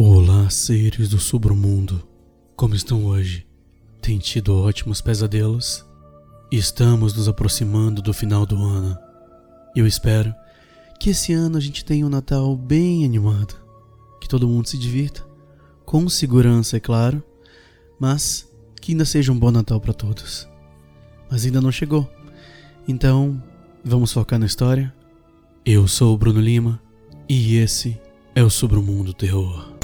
Olá, seres do submundo. Como estão hoje? Tem tido ótimos pesadelos? Estamos nos aproximando do final do ano. Eu espero que esse ano a gente tenha um Natal bem animado, que todo mundo se divirta, com segurança, é claro, mas que ainda seja um bom Natal para todos. Mas ainda não chegou. Então, vamos focar na história? Eu sou o Bruno Lima e esse é o Submundo Terror.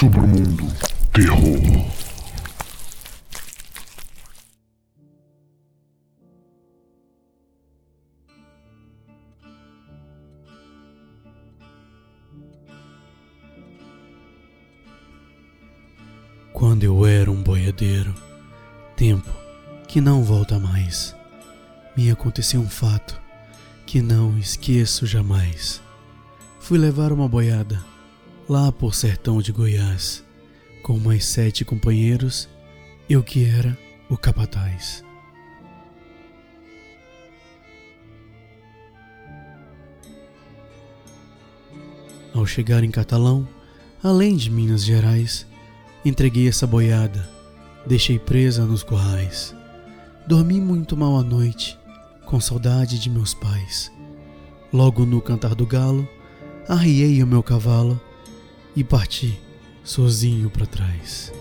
Submundo Terror. Quando eu era um boiadeiro, tempo que não volta mais, me aconteceu um fato que não esqueço jamais. Fui levar uma boiada lá por sertão de Goiás, com mais sete companheiros, eu que era o capataz. Ao chegar em Catalão, além de Minas Gerais, entreguei essa boiada, deixei presa nos corrais. Dormi muito mal à noite, com saudade de meus pais. Logo no cantar do galo, arriei o meu cavalo e parti sozinho para trás.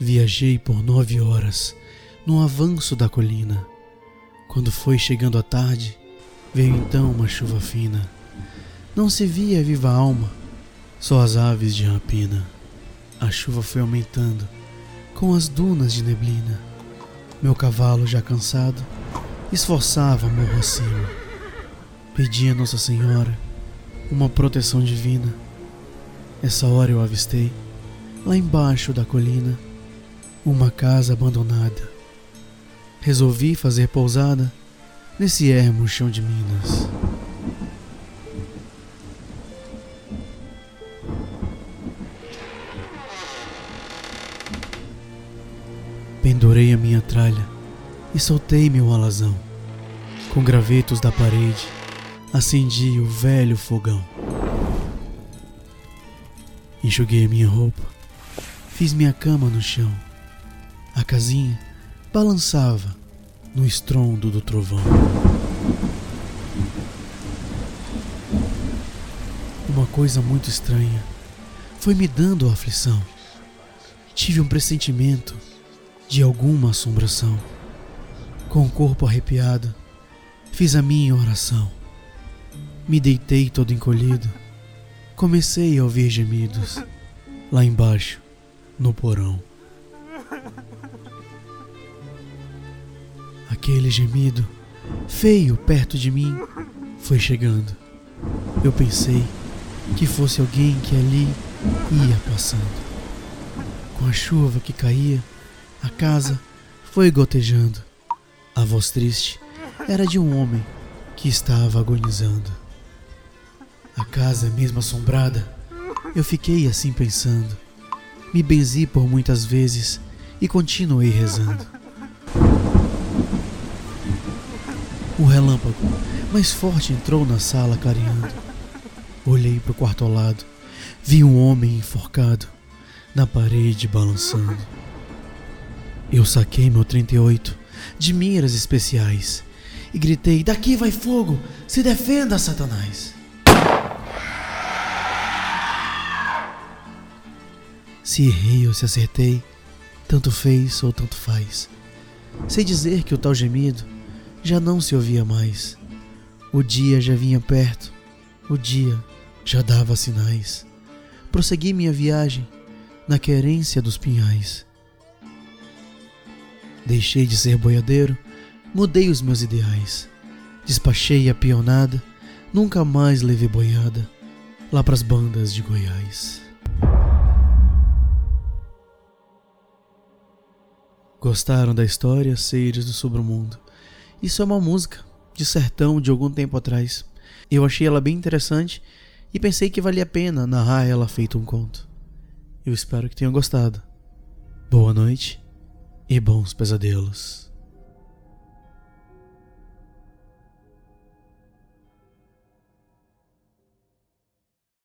Viajei por nove horas no avanço da colina. Quando foi chegando a tarde, veio então uma chuva fina. Não se via viva alma, só as aves de rapina. A chuva foi aumentando com as dunas de neblina. Meu cavalo, já cansado, esforçava morro acima. Pedia a Nossa Senhora uma proteção divina. Essa hora eu avistei, lá embaixo da colina, uma casa abandonada. Resolvi fazer pousada nesse ermo chão de Minas. Pendurei a minha tralha e soltei meu alazão. Com gravetos da parede, acendi o velho fogão. Enxuguei minha roupa, fiz minha cama no chão. A casinha balançava no estrondo do trovão. Uma coisa muito estranha foi me dando aflição. Tive um pressentimento de alguma assombração. Com o corpo arrepiado, fiz a minha oração. Me deitei todo encolhido. Comecei a ouvir gemidos lá embaixo, no porão. Aquele gemido, feio perto de mim, foi chegando. Eu pensei que fosse alguém que ali ia passando. Com a chuva que caía, a casa foi gotejando. A voz triste era de um homem que estava agonizando. A casa mesmo assombrada, eu fiquei assim pensando. Me benzi por muitas vezes e continuei rezando. O relâmpago mais forte entrou na sala clareando. Olhei para o quarto ao lado, vi um homem enforcado na parede balançando. Eu saquei meu 38 de miras especiais e gritei: Daqui vai fogo! Se defenda, Satanás! Se errei ou se acertei, tanto fez ou tanto faz. Sei dizer que o tal gemido já não se ouvia mais. O dia já vinha perto, o dia já dava sinais. Prossegui minha viagem na querência dos pinhais. Deixei de ser boiadeiro, mudei os meus ideais. Despachei a pionada, nunca mais levei boiada lá pras bandas de Goiás. Gostaram da história, seres do sobremundo? Isso é uma música de sertão de algum tempo atrás. Eu achei ela bem interessante e pensei que valia a pena narrar ela feito um conto. Eu espero que tenham gostado. Boa noite e bons pesadelos.